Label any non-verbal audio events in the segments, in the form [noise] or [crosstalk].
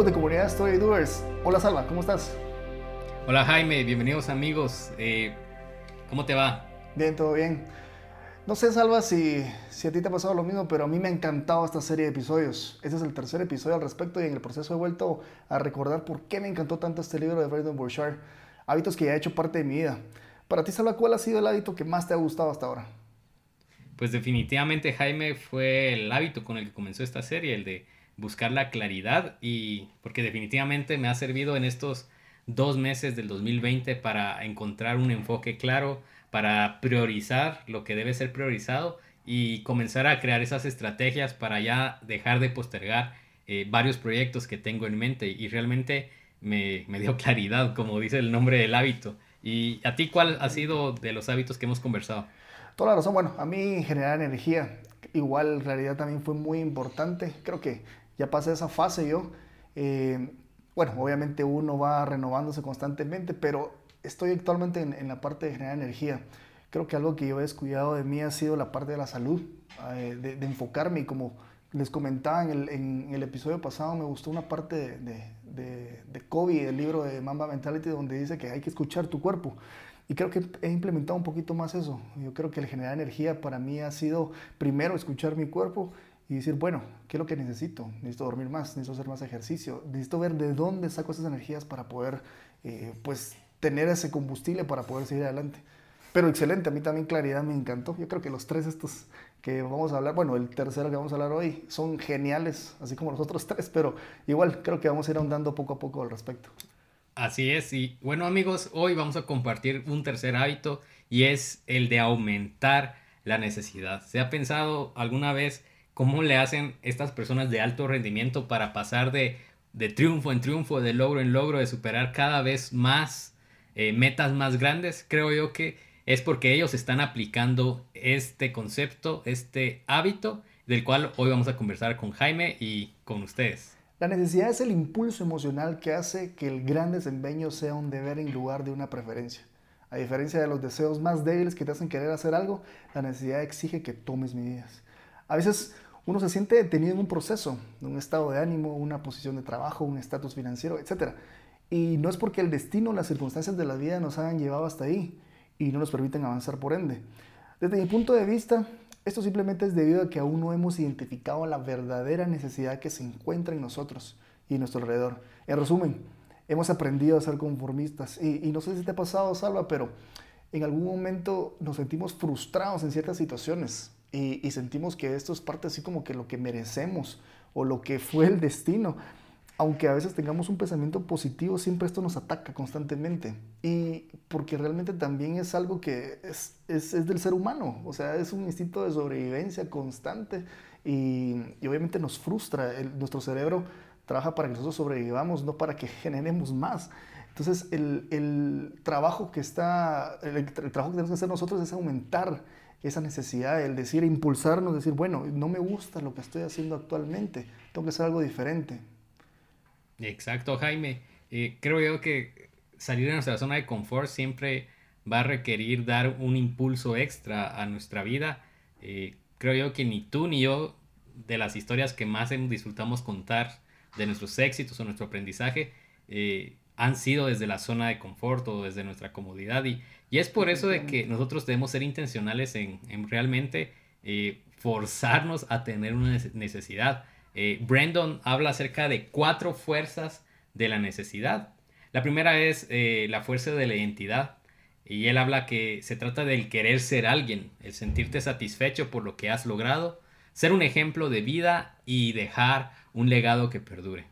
amigos de comunidad Story Doers. Hola Salva, ¿cómo estás? Hola Jaime, bienvenidos amigos. Eh, ¿Cómo te va? Bien, todo bien. No sé, Salva, si, si a ti te ha pasado lo mismo, pero a mí me ha encantado esta serie de episodios. Este es el tercer episodio al respecto y en el proceso he vuelto a recordar por qué me encantó tanto este libro de Brandon Burchard. Hábitos que ya he hecho parte de mi vida. Para ti, Salva, ¿cuál ha sido el hábito que más te ha gustado hasta ahora? Pues definitivamente Jaime fue el hábito con el que comenzó esta serie, el de buscar la claridad y porque definitivamente me ha servido en estos dos meses del 2020 para encontrar un enfoque claro, para priorizar lo que debe ser priorizado y comenzar a crear esas estrategias para ya dejar de postergar eh, varios proyectos que tengo en mente y realmente me, me, dio [laughs] claridad, como dice el nombre del hábito. ¿Y a ti cuál ha sido de los hábitos que hemos conversado? Toda la razón, bueno, a mí generar energía, igual en realidad también fue muy importante, creo que ya pasé esa fase yo. Eh, bueno, obviamente uno va renovándose constantemente, pero estoy actualmente en, la parte de generar energía. Creo que algo que yo he descuidado de mí ha sido la parte de la salud, eh, de, enfocarme y como les comentaba en el, episodio pasado, me gustó una parte de, de, de Kobe, el libro de Mamba Mentality, donde dice que hay que escuchar tu cuerpo. Y creo que he implementado un poquito más eso. Yo creo que el generar energía para mí ha sido primero escuchar mi cuerpo y decir, bueno, ¿qué es lo que necesito? Necesito dormir más, necesito hacer más ejercicio, necesito ver de dónde saco esas energías para poder, eh, pues, tener ese combustible para poder seguir adelante. Pero excelente, a mí también claridad me encantó. Yo creo que los tres estos que vamos a hablar, bueno, el tercero que vamos a hablar hoy, son geniales, así como los otros tres, pero igual creo que vamos a ir ahondando poco a poco al respecto. Así es, y bueno amigos, hoy vamos a compartir un tercer hábito y es el de aumentar la necesidad. ¿Se ha pensado alguna vez cómo le hacen estas personas de alto rendimiento para pasar de, triunfo en triunfo, de logro en logro, de superar cada vez más eh, metas más grandes. Creo yo que es porque ellos están aplicando este concepto, este hábito, del cual hoy vamos a conversar con Jaime y con ustedes. La necesidad es el impulso emocional que hace que el gran desempeño sea un deber en lugar de una preferencia. A diferencia de los deseos más débiles que te hacen querer hacer algo, la necesidad exige que tomes medidas. A veces uno se siente detenido en un proceso, en un estado de ánimo, una posición de trabajo, un estatus financiero, etc. Y no es porque el destino, las circunstancias de la vida nos hayan llevado hasta ahí y no nos permiten avanzar por ende. Desde mi punto de vista, esto simplemente es debido a que aún no hemos identificado la verdadera necesidad que se encuentra en nosotros y en nuestro alrededor. En resumen, hemos aprendido a ser conformistas. Y, y no sé si te ha pasado, Salva, pero en algún momento nos sentimos frustrados en ciertas situaciones y, sentimos que esto es parte así como que lo que merecemos o lo que fue el destino. Aunque a veces tengamos un pensamiento positivo, siempre esto nos ataca constantemente. Y porque realmente también es algo que es, es, es del ser humano, o sea, es un instinto de sobrevivencia constante y, y obviamente nos frustra. nuestro cerebro trabaja para que nosotros sobrevivamos, no para que [laughs] generemos más. Entonces, el, el trabajo que está, el, el, trabajo que tenemos que hacer nosotros es aumentar esa necesidad, el decir, impulsarnos, decir, bueno, no me gusta lo que estoy haciendo actualmente, tengo que hacer algo diferente. Exacto, Jaime. Eh, creo yo que salir de nuestra zona de confort siempre va a requerir dar un impulso extra a nuestra vida. Eh, creo yo que ni tú ni yo, de las historias que más disfrutamos contar, de nuestros éxitos o nuestro aprendizaje, eh, han sido desde la zona de confort o desde nuestra comodidad. Y, y es por eso de que nosotros debemos ser intencionales en, en realmente eh, forzarnos a tener una necesidad. Eh, Brandon habla acerca de cuatro fuerzas de la necesidad. La primera es eh, la fuerza de la identidad. Y él habla que se trata del querer ser alguien, el sentirte satisfecho por lo que has logrado, ser un ejemplo de vida y dejar un legado que perdure.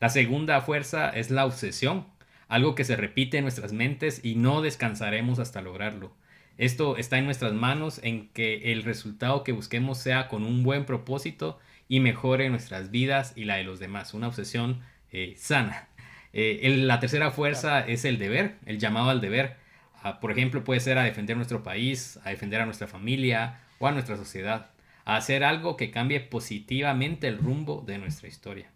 La segunda fuerza es la obsesión, algo que se repite en nuestras mentes y no descansaremos hasta lograrlo. Esto está en nuestras manos en que el resultado que busquemos sea con un buen propósito y mejore nuestras vidas y la de los demás. Una obsesión eh, sana. Eh, la tercera fuerza es el deber, el llamado al deber. Ah, por ejemplo, puede ser a defender nuestro país, a defender a nuestra familia o a nuestra sociedad, a hacer algo que cambie positivamente el rumbo de nuestra historia.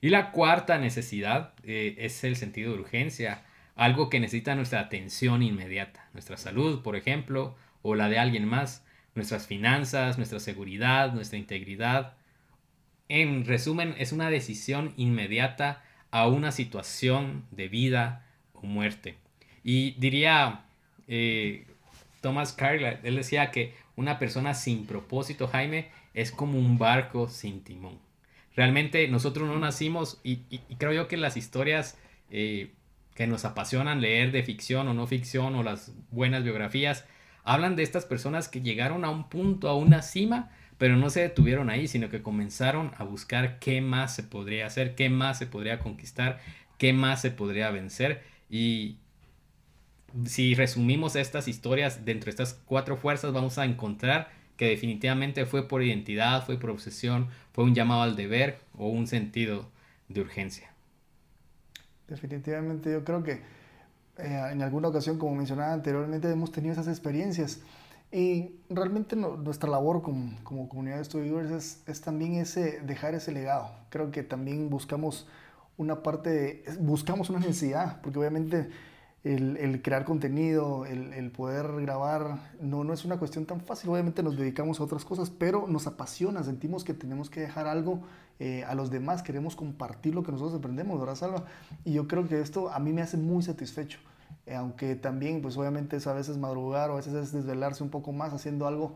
Y la cuarta necesidad eh, es el sentido de urgencia, algo que necesita nuestra atención inmediata, nuestra salud, por ejemplo, o la de alguien más, nuestras finanzas, nuestra seguridad, nuestra integridad, en resumen, es una decisión inmediata a una situación de vida o muerte. Y diría eh, Thomas Carlyle, él decía que una persona sin propósito, Jaime, es como un barco sin timón. Realmente nosotros no nacimos y, creo yo que las historias eh, que nos apasionan leer de ficción o no ficción o las buenas biografías, hablan de estas personas que llegaron a un punto, a una cima, pero no se detuvieron ahí, sino que comenzaron a buscar qué más se podría hacer, qué más se podría conquistar, qué más se podría vencer. Y si resumimos estas historias dentro de estas cuatro fuerzas, vamos a encontrar que definitivamente fue por identidad, fue por obsesión, fue un llamado al deber o un sentido de urgencia. Definitivamente yo creo que eh, en alguna ocasión, como mencionaba anteriormente, hemos tenido esas experiencias y realmente nuestra labor como, como comunidad de estudiantes es, es, también ese, dejar ese legado. Creo que también buscamos una parte, buscamos una necesidad, porque obviamente el, crear contenido, el, poder grabar, no, no es una cuestión tan fácil. Obviamente nos dedicamos a otras cosas, pero nos apasiona, sentimos que tenemos que dejar algo eh, a los demás, queremos compartir lo que nosotros aprendemos, ¿verdad, Salva? Y yo creo que esto a mí me hace muy satisfecho. Eh, aunque también, pues obviamente es a veces madrugar o a veces es desvelarse un poco más haciendo algo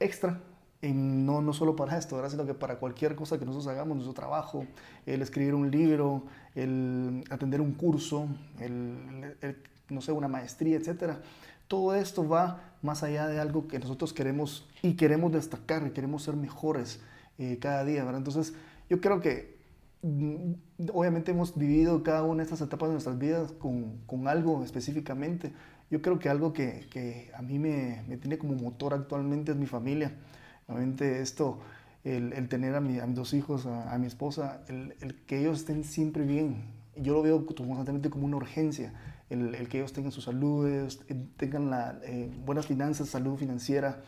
extra, y no, no solo para esto, ¿verdad? sino que para cualquier cosa que nosotros hagamos, nuestro trabajo, el escribir un libro, el atender un curso, el, no sé, una maestría, etc. Todo esto va más allá de algo que nosotros queremos y queremos destacar y queremos ser mejores eh, cada día, ¿verdad? Entonces, yo creo que Mm, obviamente hemos vivido cada una de estas etapas de nuestras vidas con, con algo específicamente. Yo creo que algo que, que a mí me, me, tiene como motor actualmente es mi familia. Obviamente esto, el, el tener a, mi, a, mis dos hijos, a, mi esposa, el, el, que ellos estén siempre bien. Yo lo veo constantemente como una urgencia. El, el que ellos tengan su salud, tengan la, eh, buenas finanzas, salud financiera,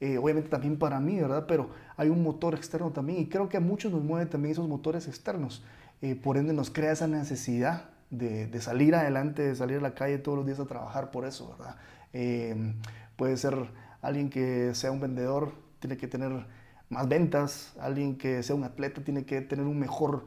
eh, obviamente también para mí, ¿verdad? Pero hay un motor externo también y creo que a muchos nos mueven también esos motores externos. Eh, por ende nos crea esa necesidad de, de, salir adelante, de salir a la calle todos los días a trabajar por eso, ¿verdad? Eh, puede ser alguien que sea un vendedor, tiene que tener más ventas, alguien que sea un atleta tiene que tener un mejor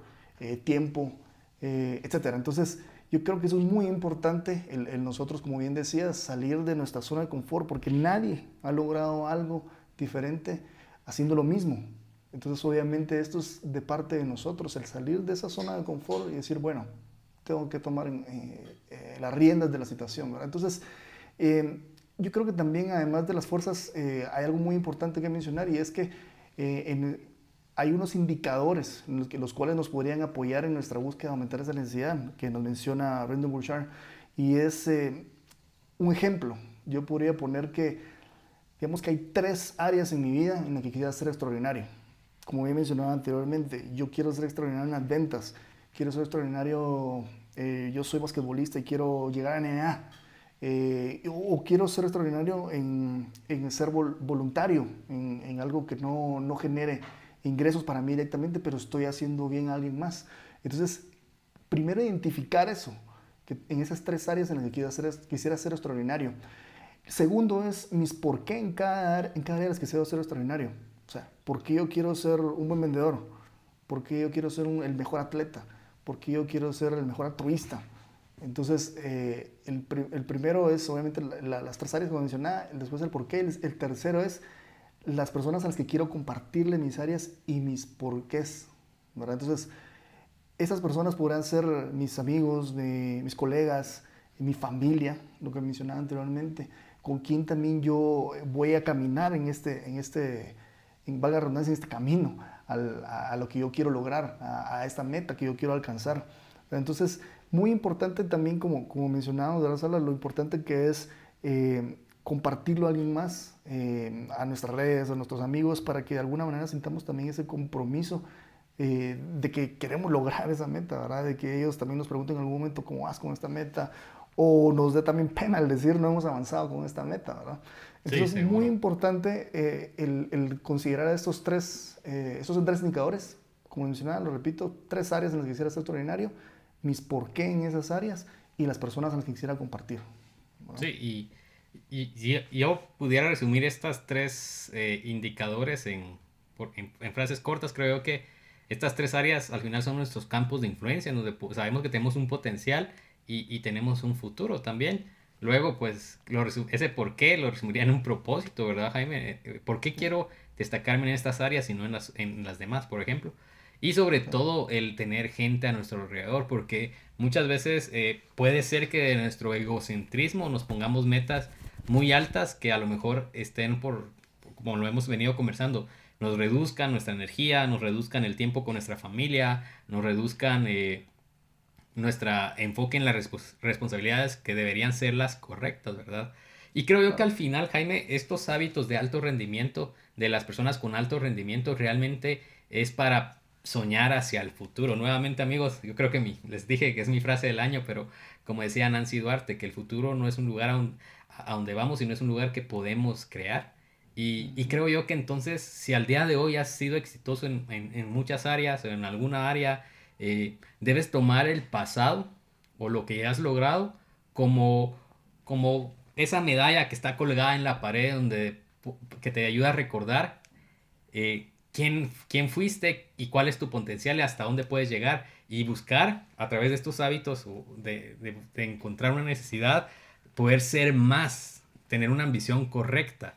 tiempo, etcétera. Entonces, yo creo que eso es muy importante, el, nosotros, como bien decías, salir de nuestra zona de confort, porque nadie ha logrado algo diferente haciendo lo mismo. Entonces, obviamente, esto es de parte de nosotros, el salir de esa zona de confort y decir, bueno, tengo que tomar eh, eh, las riendas de la situación. Entonces, eh, yo creo que también, además de las fuerzas, hay algo muy importante que mencionar y es que en, hay unos indicadores en los, que, los cuales nos podrían apoyar en nuestra búsqueda de aumentar esa necesidad, que nos menciona Brendan Burchard, y es eh, un ejemplo. Yo podría poner que, digamos que hay tres áreas en mi vida en las que quisiera ser extraordinario. Como he mencionado anteriormente, yo quiero ser extraordinario en las ventas, quiero ser extraordinario, eh, yo soy basquetbolista y quiero llegar a NBA, eh, o, quiero ser extraordinario en, en ser voluntario, en, en, algo que no, no genere ingresos para mí directamente, pero estoy haciendo bien a alguien más. Entonces, primero identificar eso, que en esas tres áreas en las que quiero hacer, quisiera ser extraordinario. Segundo es mis por qué en cada, en cada área en las que quiero ser extraordinario. O sea, ¿por qué yo quiero ser un buen vendedor? ¿Por qué yo quiero ser el mejor atleta? ¿Por qué yo quiero ser el mejor altruista? Entonces, eh, el, el, primero es obviamente las tres áreas que mencionaba, después el por qué, el, el tercero es las personas a las que quiero compartirle mis áreas y mis porqués, ¿verdad? Entonces, esas personas podrán ser mis amigos, mis colegas, mi familia, lo que mencionaba anteriormente, con quien también yo voy a caminar en este, en este, en valga redundancia, en este camino a, lo que yo quiero lograr, a, esta meta que yo quiero alcanzar. Entonces, muy importante también, como, como mencionábamos de la sala, lo importante que es eh, compartirlo a alguien más, eh, a nuestras redes, a nuestros amigos, para que de alguna manera sintamos también ese compromiso eh, de que queremos lograr esa meta, ¿verdad? De que ellos también nos pregunten en algún momento cómo vas con esta meta, o nos dé también pena el decir no hemos avanzado con esta meta, ¿verdad? Entonces es muy importante eh, el, el, considerar estos tres, estos tres indicadores, como mencionaba, lo repito, tres áreas en las que quisiera ser extraordinario, mis por qué en esas áreas y las personas a las que quisiera compartir. Sí, y y, yo pudiera resumir estas tres eh, indicadores en, en, frases cortas, creo que estas tres áreas al final son nuestros campos de influencia, donde sabemos que tenemos un potencial y, tenemos un futuro también. Luego, pues, ese por qué lo resumiría en un propósito, ¿verdad, Jaime? Eh, ¿Por qué quiero destacarme en estas áreas y no en las, en las demás, por ejemplo? Y sobre todo el tener gente a nuestro alrededor, porque muchas veces eh, puede ser que de nuestro egocentrismo nos pongamos metas muy altas que a lo mejor estén por, como lo hemos venido conversando, nos reduzcan nuestra energía, nos reduzcan el tiempo con nuestra familia, nos reduzcan eh, nuestra enfoque en las responsabilidades que deberían ser las correctas, ¿verdad? Y creo yo que al final, Jaime, estos hábitos de alto rendimiento de las personas con alto rendimiento realmente es para soñar hacia el futuro. Nuevamente, amigos, yo creo que mi, les dije que es mi frase del año, pero como decía Nancy Duarte, que el futuro no es un lugar a, donde vamos, sino es un lugar que podemos crear. Y, creo yo que entonces, si al día de hoy has sido exitoso en, muchas áreas o en alguna área, eh, debes tomar el pasado o lo que has logrado como, como esa medalla que está colgada en la pared donde, que te ayuda a recordar eh, quién, quién fuiste y cuál es tu potencial y hasta dónde puedes llegar y buscar a través de estos hábitos de, de, encontrar una necesidad, poder ser más, tener una ambición correcta.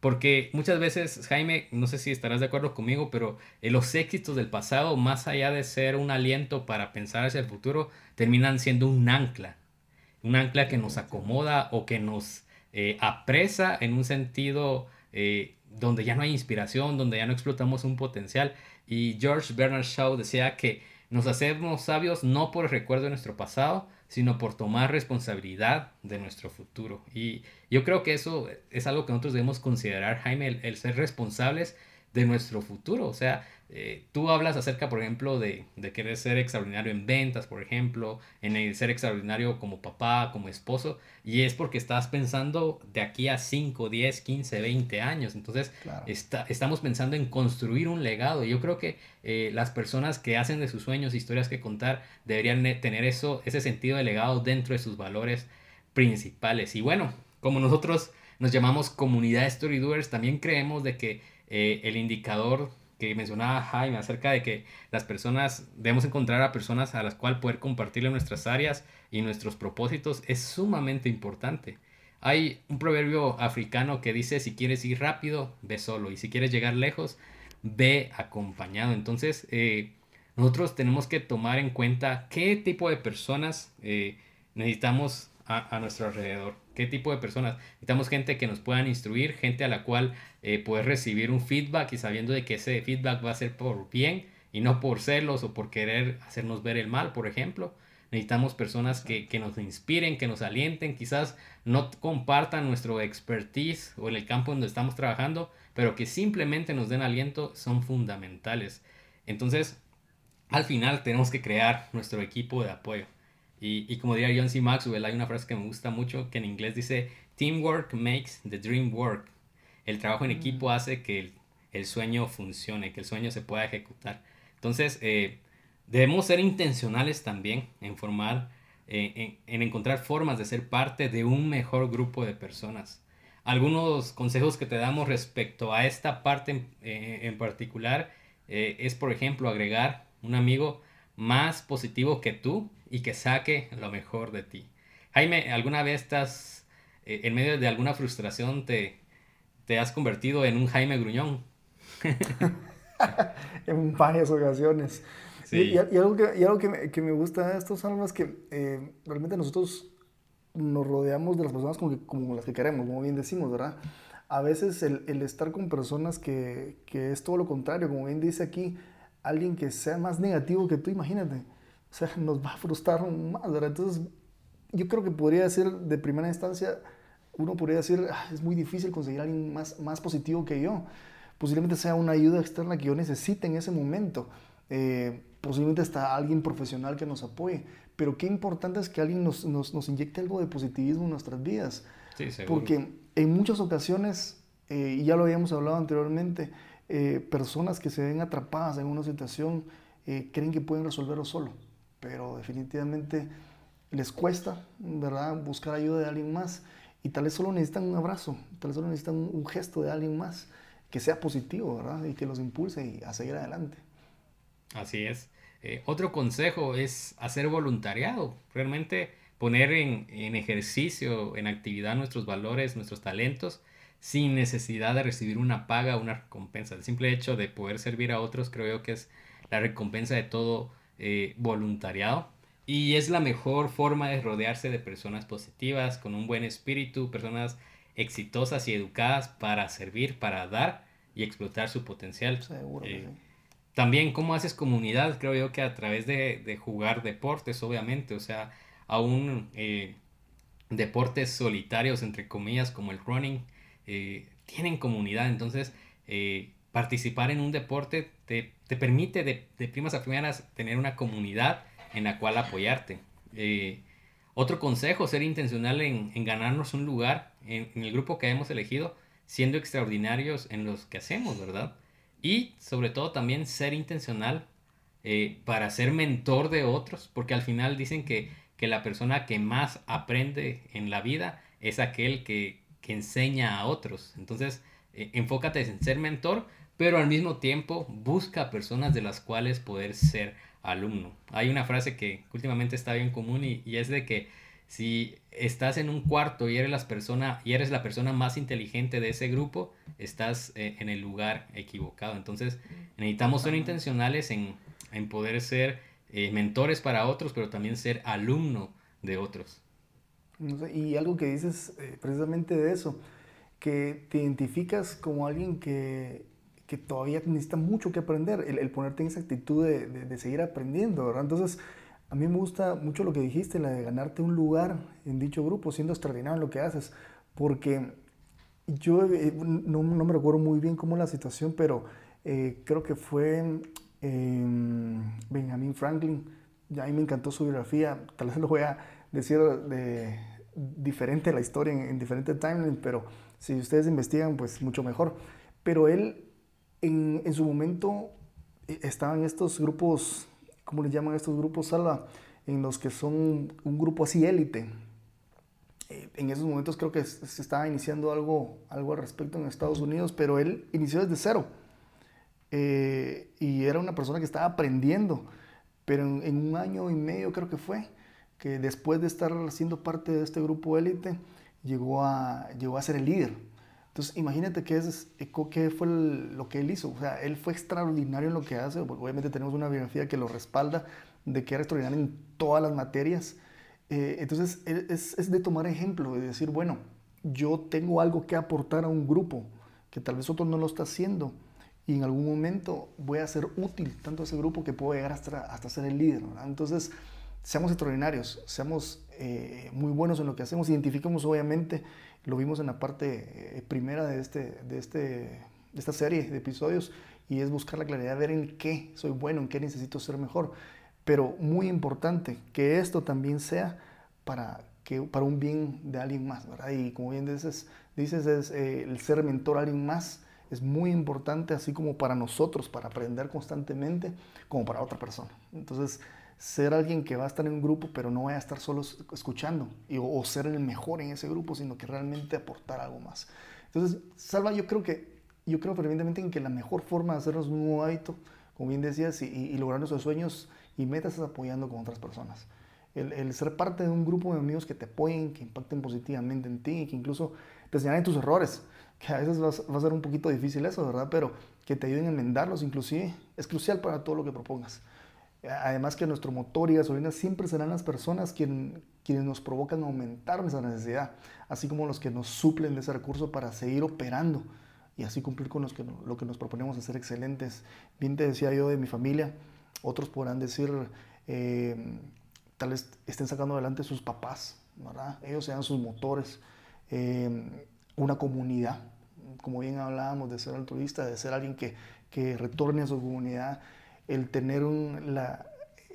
Porque muchas veces, Jaime, no sé si estarás de acuerdo conmigo, pero eh, los éxitos del pasado, más allá de ser un aliento para pensar hacia el futuro, terminan siendo un ancla. Un ancla que nos acomoda o que nos eh, apresa en un sentido eh, donde ya no hay inspiración, donde ya no explotamos un potencial. Y George Bernard Shaw decía que nos hacemos sabios no por el recuerdo de nuestro pasado, sino por tomar responsabilidad de nuestro futuro. Y yo creo que eso es algo que nosotros debemos considerar, Jaime, el ser responsables de nuestro futuro. O sea, eh, tú hablas acerca, por ejemplo, de, de, querer ser extraordinario en ventas, por ejemplo, en el ser extraordinario como papá, como esposo, y es porque estás pensando de aquí a 5, 10, 15, 20 años. Entonces, está, estamos pensando en construir un legado. Yo creo que eh, las personas que hacen de sus sueños historias que contar deberían tener eso, ese sentido de legado dentro de sus valores principales. Y bueno, como nosotros nos llamamos comunidad Story Doers, también creemos de que eh, el indicador que mencionaba Jaime acerca de que las personas, debemos encontrar a personas a las cuales poder compartirle nuestras áreas y nuestros propósitos es sumamente importante. Hay un proverbio africano que dice, si quieres ir rápido, ve solo, y si quieres llegar lejos, ve acompañado. Entonces, eh, nosotros tenemos que tomar en cuenta qué tipo de personas eh, necesitamos a, nuestro alrededor. ¿Qué tipo de personas? Necesitamos gente que nos puedan instruir, gente a la cual eh, recibir un feedback y sabiendo de que ese feedback va a ser por bien y no por celos o por querer hacernos ver el mal, por ejemplo. Necesitamos personas que, que, nos inspiren, que nos alienten, quizás no compartan nuestro expertise o en el campo donde estamos trabajando, pero que simplemente nos den aliento son fundamentales. Entonces, al final tenemos que crear nuestro equipo de apoyo. Y, y, como diría John C. Maxwell, hay una frase que me gusta mucho que en inglés dice, Teamwork makes the dream work. El trabajo en equipo mm. hace que el, el sueño funcione, que el sueño se pueda ejecutar. Entonces, eh, debemos ser intencionales también en formar, eh, en, en, encontrar formas de ser parte de un mejor grupo de personas. Algunos consejos que te damos respecto a esta parte en, eh, en particular es, por ejemplo, agregar un amigo más positivo que tú y que saque lo mejor de ti. Jaime, ¿alguna vez estás eh, en medio de alguna frustración te, te has convertido en un Jaime Gruñón? [laughs] [laughs] en varias ocasiones. Y, algo, que, y algo que, me, que, me, gusta de estos son que eh, realmente nosotros nos rodeamos de las personas como, como, las que queremos, como bien decimos, ¿verdad? A veces el, el estar con personas que, que, es todo lo contrario, como bien dice aquí, alguien que sea más negativo que tú, imagínate o [laughs] sea, nos va a frustrar más, ¿verdad? Entonces, yo creo que podría decir, de primera instancia, uno podría decir, ah, es muy difícil conseguir a alguien más, más positivo que yo. Posiblemente sea una ayuda externa que yo necesite en ese momento. Eh, posiblemente está alguien profesional que nos apoye. Pero qué importante es que alguien nos, nos, nos inyecte algo de positivismo en nuestras vidas. Sí. Porque en muchas ocasiones, eh, y ya lo habíamos hablado anteriormente, eh, personas que se ven atrapadas en una situación creen que pueden resolverlo solo pero definitivamente les cuesta, ¿verdad?, buscar ayuda de alguien más y tal vez solo necesitan un abrazo, tal vez solo necesitan un, gesto de alguien más que sea positivo, ¿verdad?, y que los impulse a seguir adelante. Así es. Eh, otro consejo es hacer voluntariado, realmente poner en, en, ejercicio, en actividad nuestros valores, nuestros talentos, sin necesidad de recibir una paga, una recompensa. El simple hecho de poder servir a otros creo que es la recompensa de todo eh, voluntariado. Y es la mejor forma de rodearse de personas positivas, con un buen espíritu, personas exitosas y educadas para servir, para dar y explotar su potencial. Eh, también cómo haces comunidad, creo yo que a través de, jugar deportes, obviamente, o sea, aún eh, deportes solitarios, entre comillas, como el running, tienen comunidad, entonces participar en un deporte te, permite de, de, primas a primeras tener una comunidad en la cual apoyarte. Eh, otro consejo, ser intencional en, ganarnos un lugar en, el grupo que hemos elegido, siendo extraordinarios en los que hacemos, ¿verdad? Y sobre todo también ser intencional eh, para ser mentor de otros, porque al final dicen que, que, la persona que más aprende en la vida es aquel que, que enseña a otros. Entonces, eh, enfócate en ser mentor, pero al mismo tiempo busca personas de las cuales poder ser alumno. Hay una frase que últimamente está bien común y, es de que si estás en un cuarto y eres, la persona, y eres la persona más inteligente de ese grupo, estás eh, en el lugar equivocado. Entonces necesitamos ser intencionales en, poder ser eh, mentores para otros, pero también ser alumno de otros. y algo que dices eh, precisamente de eso, que te identificas como alguien que que todavía necesita mucho que aprender, el, ponerte en esa actitud de, de, seguir aprendiendo, ¿verdad? Entonces, a mí me gusta mucho lo que dijiste, la de ganarte un lugar en dicho grupo, siendo extraordinario en lo que haces, porque yo eh, no, no, me recuerdo muy bien cómo la situación, pero eh, creo que fue eh, Benjamin Franklin, a mí me encantó su biografía, tal vez lo voy a decir de, diferente la historia en, en diferentes timelines, pero si ustedes investigan, pues mucho mejor. Pero él en, en su momento eh, estaban estos grupos, ¿cómo les llaman estos grupos, Salva? En los que son un grupo así élite. Eh, en esos momentos creo que se estaba iniciando algo, algo al respecto en Estados Unidos, pero él inició desde cero. Eh, y era una persona que estaba aprendiendo, pero en, en, un año y medio creo que fue, que después de estar siendo parte de este grupo élite, llegó a, llegó a ser el líder. Entonces, imagínate qué, es, qué fue lo que él hizo. O sea, él fue extraordinario en lo que hace. Obviamente tenemos una biografía que lo respalda de que era extraordinario en todas las materias. Eh, entonces, es, es, de tomar ejemplo, de decir, bueno, yo tengo algo que aportar a un grupo que tal vez otro no lo está haciendo y en algún momento voy a ser útil tanto a ese grupo que puedo llegar hasta, hasta ser el líder. Entonces, seamos extraordinarios, seamos eh, muy buenos en lo que hacemos, identifiquemos obviamente lo vimos en la parte eh, primera de, este, de, este, de esta serie de episodios y es buscar la claridad, ver en qué soy bueno, en qué necesito ser mejor. Pero muy importante que esto también sea para, que, para un bien de alguien más, ¿verdad? Y como bien dices, dices es, eh, el ser mentor a alguien más es muy importante, así como para nosotros, para aprender constantemente, como para otra persona. Entonces, ser alguien que va a estar en un grupo, pero no vaya a estar solo escuchando, y, o, ser el mejor en ese grupo, sino que realmente aportar algo más. Entonces, Salva, yo creo que, yo creo fervientemente en que la mejor forma de hacernos un nuevo hábito, como bien decías, y, lograr nuestros sueños y metas es apoyando con otras personas. El, ser parte de un grupo de amigos que te apoyen, que impacten positivamente en ti, y que incluso te señalen tus errores, que a veces va a ser un poquito difícil eso, ¿verdad? Pero que te ayuden a enmendarlos inclusive, es crucial para todo lo que propongas. Además que nuestro motor y gasolina siempre serán las personas quien, quienes nos provocan aumentar nuestra necesidad, así como los que nos suplen de ese recurso para seguir operando y así cumplir con los que, lo que nos proponemos hacer excelentes. Bien te decía yo de mi familia, otros podrán decir, eh, tal vez estén sacando adelante sus papás, ¿verdad? Ellos sean sus motores, eh, una comunidad, como bien hablábamos de ser altruista, de ser alguien que, que retorne a su comunidad el tener la,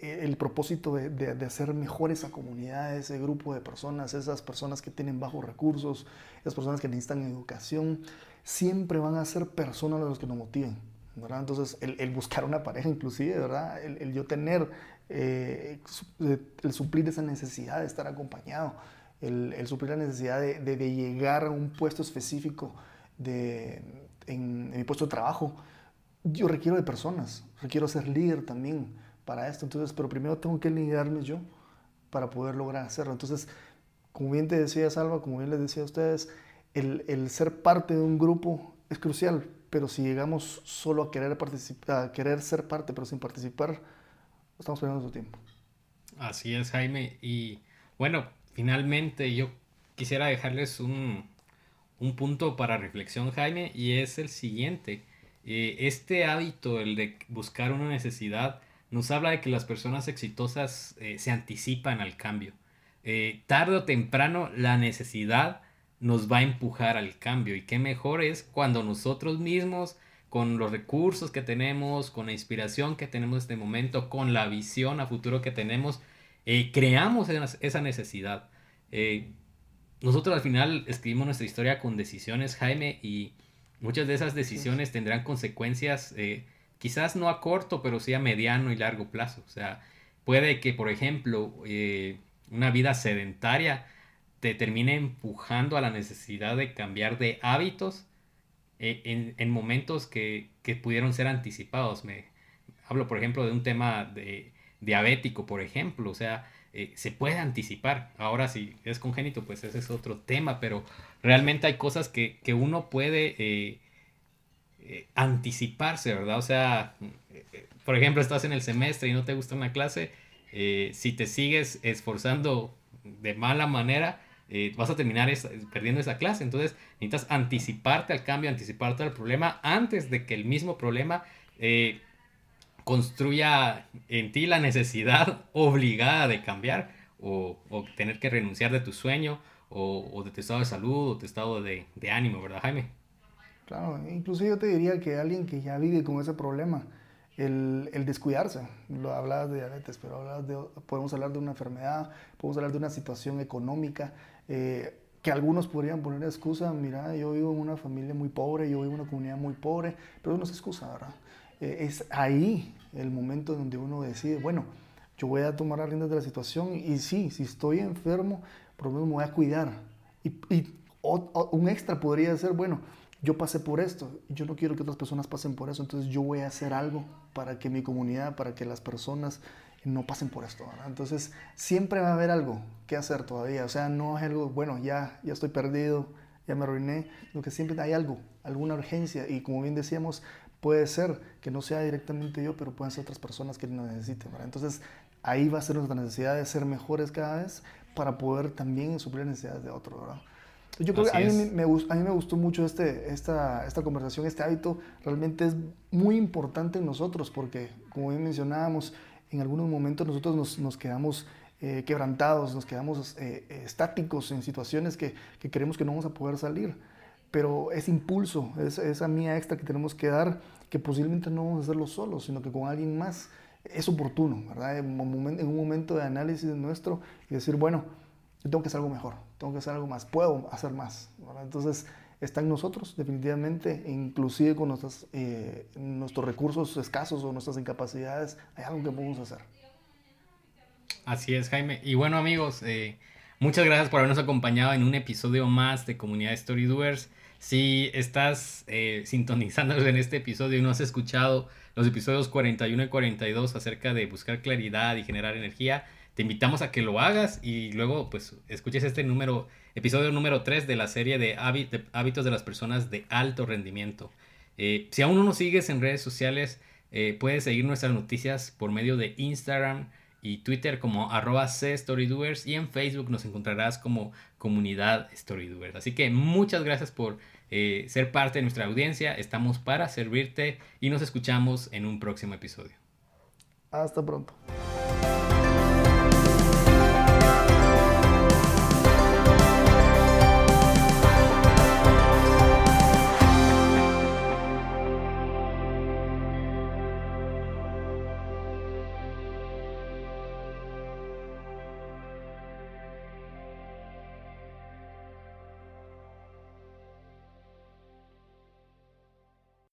el propósito de, de, hacer mejor esa comunidad, ese grupo de personas, esas personas que tienen bajos recursos, esas personas que necesitan educación, siempre van a ser personas los que nos motiven. ¿verdad? Entonces, el, el, buscar una pareja inclusive, ¿verdad? El, el yo tener, eh, el suplir esa necesidad de estar acompañado, el, el suplir la necesidad de, de, llegar a un puesto específico de, en mi puesto de trabajo, yo requiero de personas, requiero ser líder también para esto. Entonces, pero primero tengo que liderarme yo para poder lograr hacerlo. Entonces, como bien te decía Salva, como bien les decía a ustedes, el, el ser parte de un grupo es crucial, pero si llegamos solo a querer, participar, a querer ser parte pero sin participar, estamos perdiendo su tiempo. Así es, Jaime. Y bueno, finalmente yo quisiera dejarles un, un punto para reflexión, Jaime, y es el siguiente. Eh, este hábito, el de buscar una necesidad, nos habla de que las personas exitosas eh, se anticipan al cambio. Eh, tarde o temprano la necesidad nos va a empujar al cambio y qué mejor es cuando nosotros mismos con los recursos que tenemos, con la inspiración que tenemos en este momento, con la visión a futuro que tenemos, creamos esa necesidad. nosotros al final escribimos nuestra historia con decisiones, Jaime, y Muchas de esas decisiones tendrán consecuencias, eh, quizás no a corto, pero sí a mediano y largo plazo. O sea, puede que, por ejemplo, eh, una vida sedentaria te termine empujando a la necesidad de cambiar de hábitos eh, en, momentos que, pudieron ser anticipados. Me hablo, por ejemplo, de un tema de, diabético, por ejemplo. O sea, se puede anticipar. Ahora, si es congénito, pues ese es otro tema, pero realmente hay cosas que, uno puede eh, eh, anticiparse, ¿verdad? O sea, eh, por ejemplo, estás en el semestre y no te gusta una clase, si te sigues esforzando de mala manera, vas a terminar perdiendo esa clase. Entonces, necesitas anticiparte al cambio, anticiparte al problema antes de que el mismo problema construya en ti la necesidad [laughs] obligada de cambiar o, o tener que renunciar de tu sueño o, de tu estado de salud o tu estado de, ánimo, ¿verdad, Jaime? Claro, incluso yo te diría que alguien que ya vive con ese problema, el, el descuidarse, lo hablabas de diabetes, pero hablabas de, podemos hablar de una enfermedad, podemos hablar de una situación económica, eh, que algunos podrían poner excusa, mira, yo vivo en una familia muy pobre, yo vivo en una comunidad muy pobre, pero no es excusa, ¿verdad? Eh, es ahí el momento donde uno decide, bueno, yo voy a tomar las riendas de la situación y sí, si estoy enfermo, por lo menos me voy a cuidar. Y, un extra podría ser, bueno, yo pasé por esto, yo no quiero que otras personas pasen por eso, entonces yo voy a hacer algo para que mi comunidad, para que las personas no pasen por esto. Entonces siempre va a haber algo que hacer todavía, o sea, no es algo, bueno, ya, ya estoy perdido, ya me arruiné, sino que siempre hay algo, alguna urgencia y como bien decíamos, puede ser que no sea directamente yo, pero pueden ser otras personas que lo necesiten. Entonces ahí va a ser nuestra necesidad de ser mejores cada vez para poder también suplir necesidades de otros, ¿verdad? Yo creo que a mí me, a mí me, gustó mucho este, esta, esta conversación, este hábito realmente es muy importante en nosotros porque, como bien mencionábamos, en algunos momentos nosotros nos, nos quedamos eh, quebrantados, nos quedamos eh, estáticos en situaciones que, que, creemos que no vamos a poder salir. Pero ese impulso, esa, esa mía extra que tenemos que dar, que posiblemente no vamos a hacerlo solos, sino que con alguien más, es oportuno, ¿verdad? En un, momento, de análisis nuestro y decir, bueno, yo tengo que hacer algo mejor, tengo que hacer algo más, puedo hacer más. Entonces, está en nosotros, definitivamente, inclusive con nuestras, eh, nuestros recursos escasos o nuestras incapacidades, hay algo que podemos hacer. Así es, Jaime. Y bueno, amigos, eh, muchas gracias por habernos acompañado en un episodio más de Comunidad Story Doers. Si estás eh, sintonizándonos en este episodio y no has escuchado los episodios 41 y 42 acerca de buscar claridad y generar energía, te invitamos a que lo hagas y luego pues escuches este número, episodio número 3 de la serie de, hábitos de las personas de alto rendimiento. Eh, si aún no nos sigues en redes sociales, eh, puedes seguir nuestras noticias por medio de Instagram y Twitter como arroba Storydoers y en Facebook nos encontrarás como comunidad Storydoers. Así que muchas gracias por eh, ser parte de nuestra audiencia. Estamos para servirte y nos escuchamos en un próximo episodio. Hasta pronto.